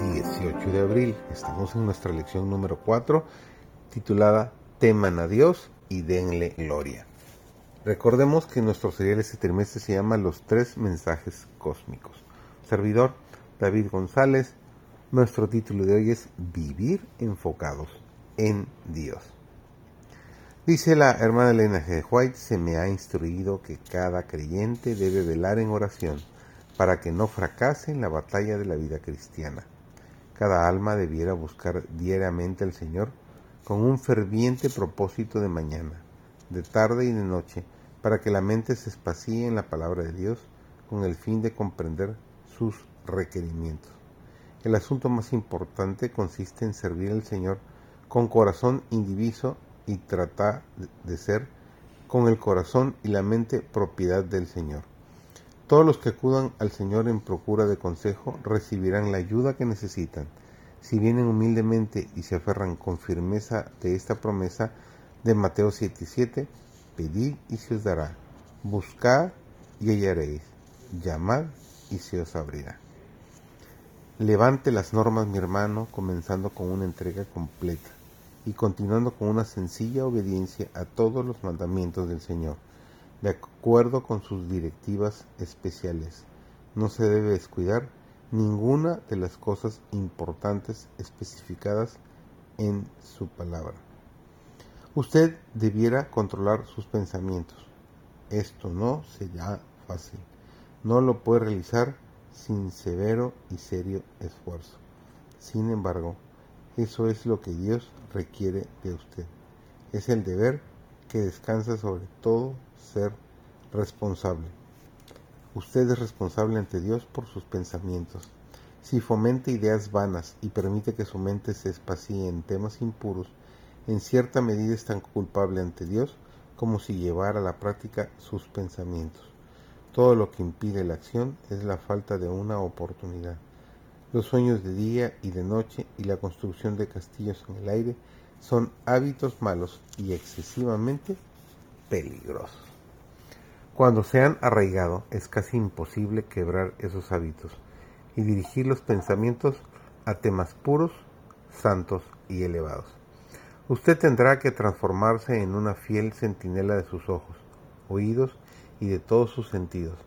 18 de abril. Estamos en nuestra lección número 4 titulada Teman a Dios y denle gloria. Recordemos que nuestro serial este trimestre se llama Los tres mensajes cósmicos. Servidor David González, nuestro título de hoy es Vivir enfocados en Dios. Dice la hermana Elena G. White, se me ha instruido que cada creyente debe velar en oración para que no fracase en la batalla de la vida cristiana. Cada alma debiera buscar diariamente al Señor con un ferviente propósito de mañana, de tarde y de noche, para que la mente se espacie en la palabra de Dios con el fin de comprender sus requerimientos. El asunto más importante consiste en servir al Señor con corazón indiviso y tratar de ser con el corazón y la mente propiedad del Señor. Todos los que acudan al Señor en procura de consejo recibirán la ayuda que necesitan. Si vienen humildemente y se aferran con firmeza de esta promesa de Mateo 7:7, pedid y se os dará, buscad y hallaréis, llamad y se os abrirá. Levante las normas, mi hermano, comenzando con una entrega completa y continuando con una sencilla obediencia a todos los mandamientos del Señor, de acuerdo con sus directivas especiales. No se debe descuidar ninguna de las cosas importantes especificadas en su palabra. Usted debiera controlar sus pensamientos. Esto no será fácil. No lo puede realizar sin severo y serio esfuerzo. Sin embargo, eso es lo que Dios requiere de usted. Es el deber que descansa sobre todo ser responsable. Usted es responsable ante Dios por sus pensamientos. Si fomenta ideas vanas y permite que su mente se espacie en temas impuros, en cierta medida es tan culpable ante Dios como si llevara a la práctica sus pensamientos. Todo lo que impide la acción es la falta de una oportunidad. Los sueños de día y de noche y la construcción de castillos en el aire son hábitos malos y excesivamente peligrosos. Cuando se han arraigado es casi imposible quebrar esos hábitos y dirigir los pensamientos a temas puros, santos y elevados. Usted tendrá que transformarse en una fiel centinela de sus ojos, oídos y de todos sus sentidos.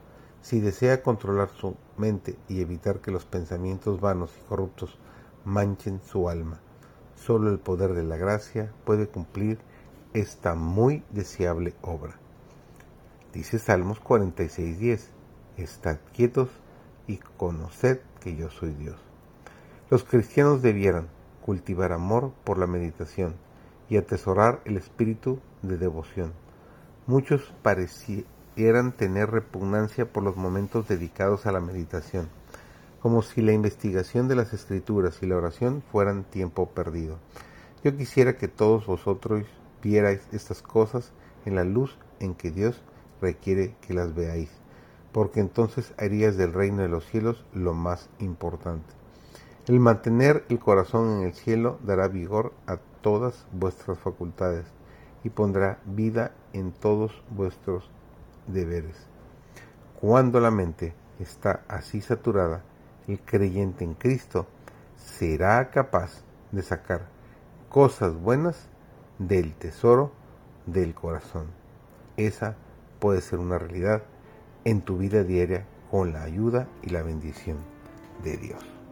Si desea controlar su mente y evitar que los pensamientos vanos y corruptos manchen su alma, solo el poder de la gracia puede cumplir esta muy deseable obra. Dice Salmos 46:10, Estad quietos y conoced que yo soy Dios. Los cristianos debieran cultivar amor por la meditación, y atesorar el espíritu de devoción. Muchos parecieran tener repugnancia por los momentos dedicados a la meditación, como si la investigación de las escrituras y la oración fueran tiempo perdido. Yo quisiera que todos vosotros vierais estas cosas en la luz en que Dios requiere que las veáis, porque entonces harías del reino de los cielos lo más importante. El mantener el corazón en el cielo dará vigor a todas vuestras facultades y pondrá vida en todos vuestros deberes. Cuando la mente está así saturada, el creyente en Cristo será capaz de sacar cosas buenas del tesoro del corazón. Esa puede ser una realidad en tu vida diaria con la ayuda y la bendición de Dios.